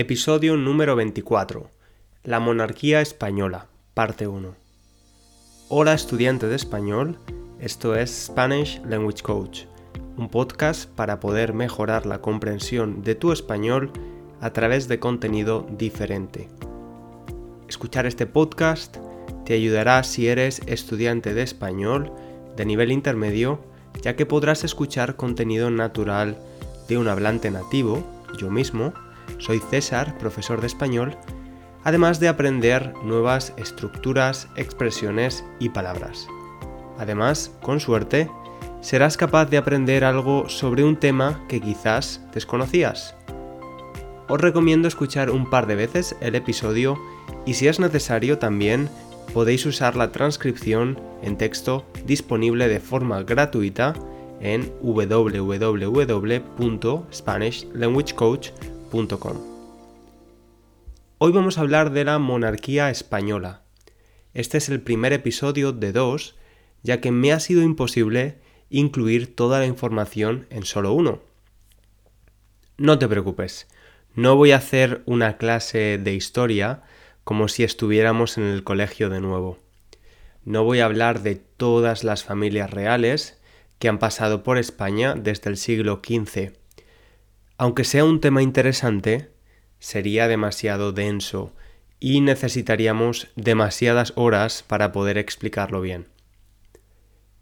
Episodio número 24. La monarquía española, parte 1. Hola estudiante de español, esto es Spanish Language Coach, un podcast para poder mejorar la comprensión de tu español a través de contenido diferente. Escuchar este podcast te ayudará si eres estudiante de español de nivel intermedio, ya que podrás escuchar contenido natural de un hablante nativo, yo mismo, soy César, profesor de español, además de aprender nuevas estructuras, expresiones y palabras. Además, con suerte, serás capaz de aprender algo sobre un tema que quizás desconocías. Os recomiendo escuchar un par de veces el episodio y si es necesario también podéis usar la transcripción en texto disponible de forma gratuita en www.spanishlanguagecoach.com Hoy vamos a hablar de la monarquía española. Este es el primer episodio de dos, ya que me ha sido imposible incluir toda la información en solo uno. No te preocupes, no voy a hacer una clase de historia como si estuviéramos en el colegio de nuevo. No voy a hablar de todas las familias reales que han pasado por España desde el siglo XV aunque sea un tema interesante, sería demasiado denso y necesitaríamos demasiadas horas para poder explicarlo bien.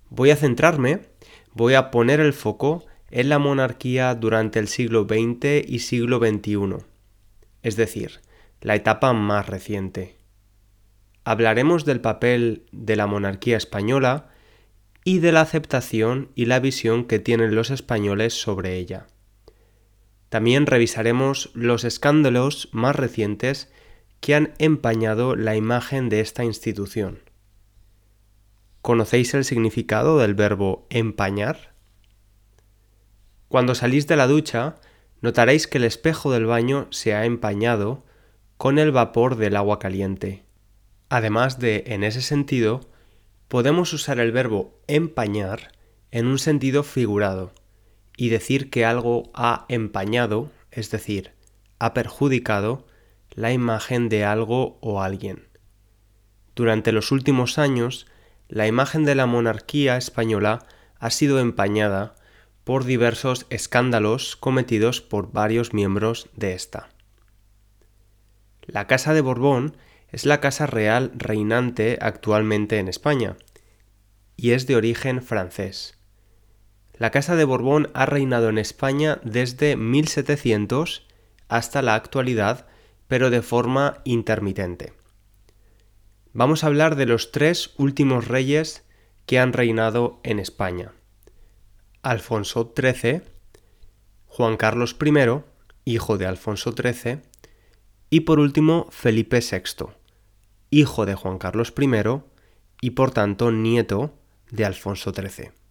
Voy a centrarme, voy a poner el foco en la monarquía durante el siglo XX y siglo XXI, es decir, la etapa más reciente. Hablaremos del papel de la monarquía española y de la aceptación y la visión que tienen los españoles sobre ella. También revisaremos los escándalos más recientes que han empañado la imagen de esta institución. ¿Conocéis el significado del verbo empañar? Cuando salís de la ducha, notaréis que el espejo del baño se ha empañado con el vapor del agua caliente. Además de, en ese sentido, podemos usar el verbo empañar en un sentido figurado y decir que algo ha empañado, es decir, ha perjudicado la imagen de algo o alguien. Durante los últimos años, la imagen de la monarquía española ha sido empañada por diversos escándalos cometidos por varios miembros de esta. La Casa de Borbón es la casa real reinante actualmente en España y es de origen francés. La Casa de Borbón ha reinado en España desde 1700 hasta la actualidad, pero de forma intermitente. Vamos a hablar de los tres últimos reyes que han reinado en España. Alfonso XIII, Juan Carlos I, hijo de Alfonso XIII, y por último Felipe VI, hijo de Juan Carlos I y por tanto nieto de Alfonso XIII.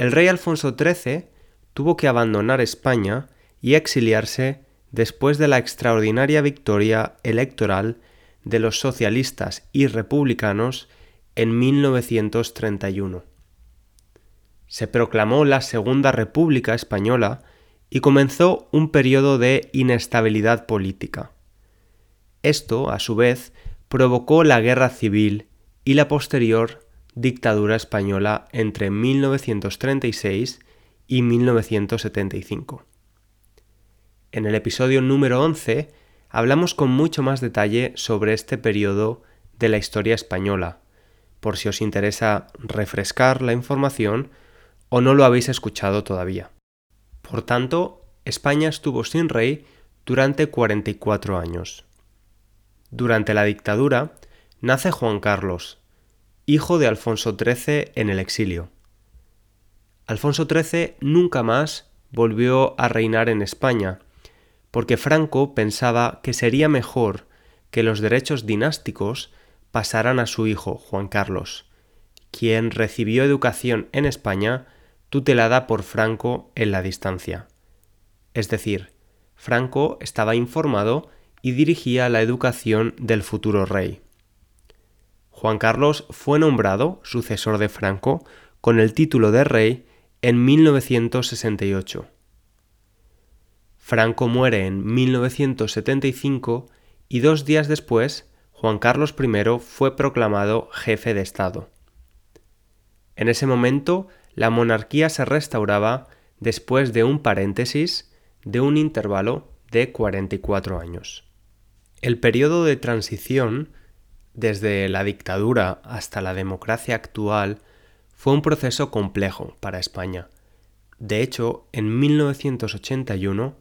El rey Alfonso XIII tuvo que abandonar España y exiliarse después de la extraordinaria victoria electoral de los socialistas y republicanos en 1931. Se proclamó la Segunda República Española y comenzó un periodo de inestabilidad política. Esto, a su vez, provocó la guerra civil y la posterior dictadura española entre 1936 y 1975. En el episodio número 11 hablamos con mucho más detalle sobre este periodo de la historia española, por si os interesa refrescar la información o no lo habéis escuchado todavía. Por tanto, España estuvo sin rey durante 44 años. Durante la dictadura nace Juan Carlos, hijo de Alfonso XIII en el exilio. Alfonso XIII nunca más volvió a reinar en España, porque Franco pensaba que sería mejor que los derechos dinásticos pasaran a su hijo Juan Carlos, quien recibió educación en España tutelada por Franco en la distancia. Es decir, Franco estaba informado y dirigía la educación del futuro rey. Juan Carlos fue nombrado sucesor de Franco con el título de rey en 1968. Franco muere en 1975 y dos días después Juan Carlos I fue proclamado jefe de Estado. En ese momento la monarquía se restauraba después de un paréntesis de un intervalo de 44 años. El periodo de transición, desde la dictadura hasta la democracia actual, fue un proceso complejo para España. De hecho, en 1981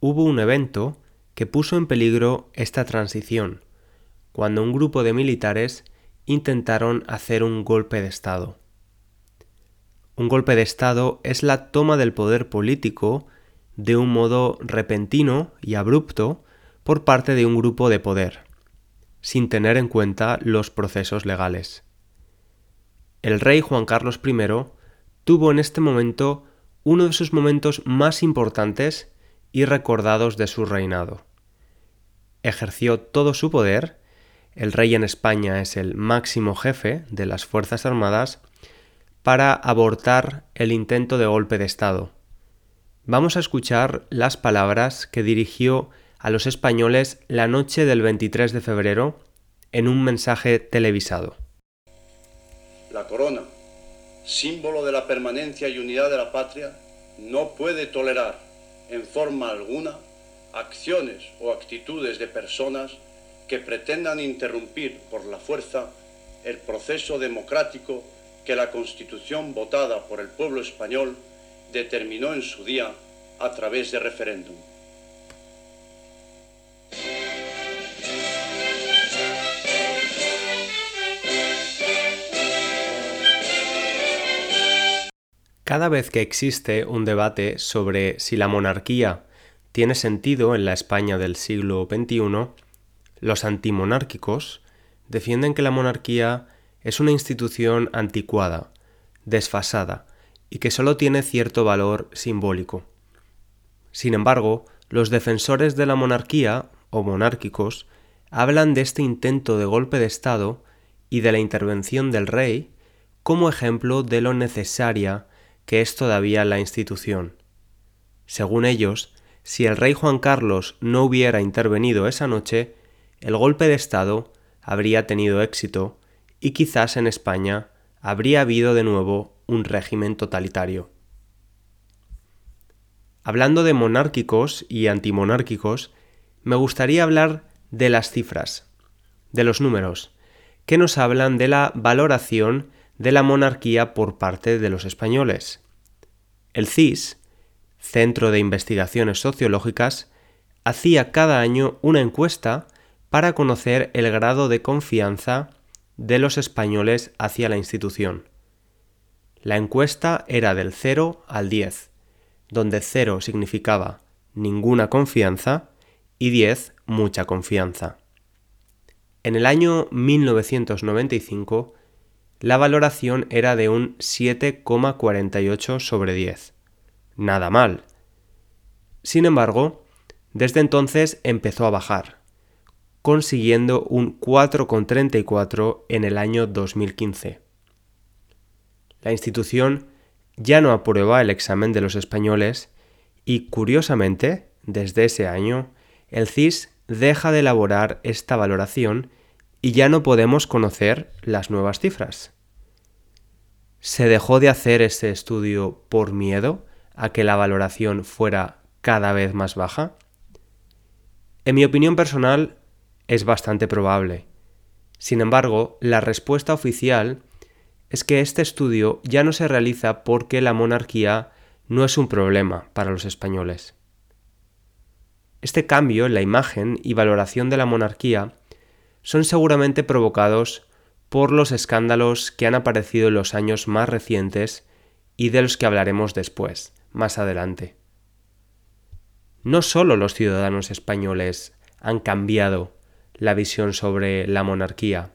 hubo un evento que puso en peligro esta transición, cuando un grupo de militares intentaron hacer un golpe de Estado. Un golpe de Estado es la toma del poder político de un modo repentino y abrupto por parte de un grupo de poder, sin tener en cuenta los procesos legales. El rey Juan Carlos I tuvo en este momento uno de sus momentos más importantes y recordados de su reinado. Ejerció todo su poder, el rey en España es el máximo jefe de las Fuerzas Armadas, para abortar el intento de golpe de Estado. Vamos a escuchar las palabras que dirigió a los españoles la noche del 23 de febrero en un mensaje televisado. La corona, símbolo de la permanencia y unidad de la patria, no puede tolerar en forma alguna acciones o actitudes de personas que pretendan interrumpir por la fuerza el proceso democrático que la Constitución votada por el pueblo español determinó en su día a través de referéndum. Cada vez que existe un debate sobre si la monarquía tiene sentido en la España del siglo XXI, los antimonárquicos defienden que la monarquía es una institución anticuada, desfasada y que solo tiene cierto valor simbólico. Sin embargo, los defensores de la monarquía, o monárquicos, hablan de este intento de golpe de Estado y de la intervención del rey como ejemplo de lo necesaria que es todavía la institución. Según ellos, si el rey Juan Carlos no hubiera intervenido esa noche, el golpe de Estado habría tenido éxito y quizás en España habría habido de nuevo un régimen totalitario. Hablando de monárquicos y antimonárquicos, me gustaría hablar de las cifras, de los números, que nos hablan de la valoración de la monarquía por parte de los españoles. El CIS, Centro de Investigaciones Sociológicas, hacía cada año una encuesta para conocer el grado de confianza de los españoles hacia la institución. La encuesta era del 0 al 10, donde 0 significaba ninguna confianza y 10 mucha confianza. En el año 1995 la valoración era de un 7,48 sobre 10. Nada mal. Sin embargo, desde entonces empezó a bajar, consiguiendo un 4,34 en el año 2015. La institución ya no aprueba el examen de los españoles y, curiosamente, desde ese año, el CIS deja de elaborar esta valoración y ya no podemos conocer las nuevas cifras. ¿Se dejó de hacer este estudio por miedo a que la valoración fuera cada vez más baja? En mi opinión personal, es bastante probable. Sin embargo, la respuesta oficial es que este estudio ya no se realiza porque la monarquía no es un problema para los españoles. Este cambio en la imagen y valoración de la monarquía son seguramente provocados por los escándalos que han aparecido en los años más recientes y de los que hablaremos después, más adelante. No solo los ciudadanos españoles han cambiado la visión sobre la monarquía,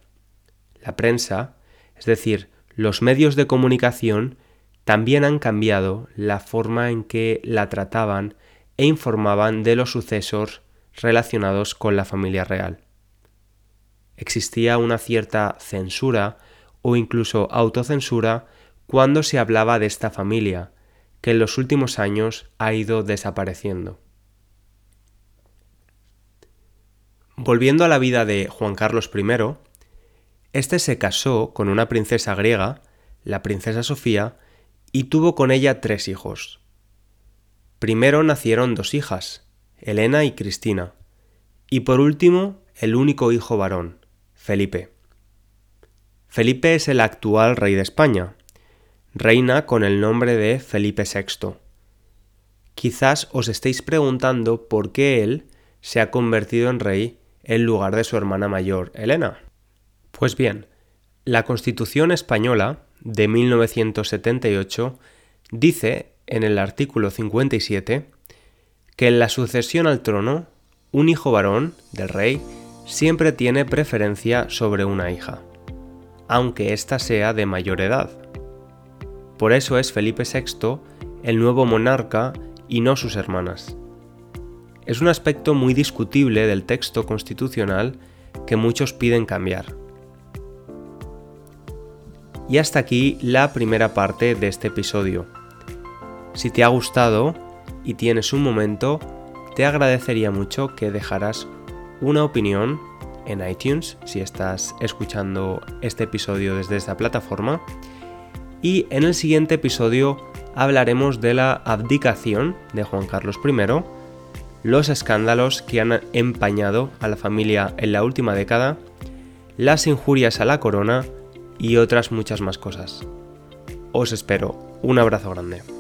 la prensa, es decir, los medios de comunicación, también han cambiado la forma en que la trataban e informaban de los sucesos relacionados con la familia real existía una cierta censura o incluso autocensura cuando se hablaba de esta familia, que en los últimos años ha ido desapareciendo. Volviendo a la vida de Juan Carlos I, este se casó con una princesa griega, la princesa Sofía, y tuvo con ella tres hijos. Primero nacieron dos hijas, Elena y Cristina, y por último el único hijo varón, Felipe. Felipe es el actual rey de España, reina con el nombre de Felipe VI. Quizás os estéis preguntando por qué él se ha convertido en rey en lugar de su hermana mayor, Elena. Pues bien, la Constitución española de 1978 dice en el artículo 57 que en la sucesión al trono, un hijo varón del rey siempre tiene preferencia sobre una hija, aunque ésta sea de mayor edad. Por eso es Felipe VI el nuevo monarca y no sus hermanas. Es un aspecto muy discutible del texto constitucional que muchos piden cambiar. Y hasta aquí la primera parte de este episodio. Si te ha gustado y tienes un momento, te agradecería mucho que dejaras una opinión en iTunes si estás escuchando este episodio desde esta plataforma. Y en el siguiente episodio hablaremos de la abdicación de Juan Carlos I los escándalos que han empañado a la familia en la última década, las injurias a la corona y otras muchas más cosas. Os espero. Un abrazo grande.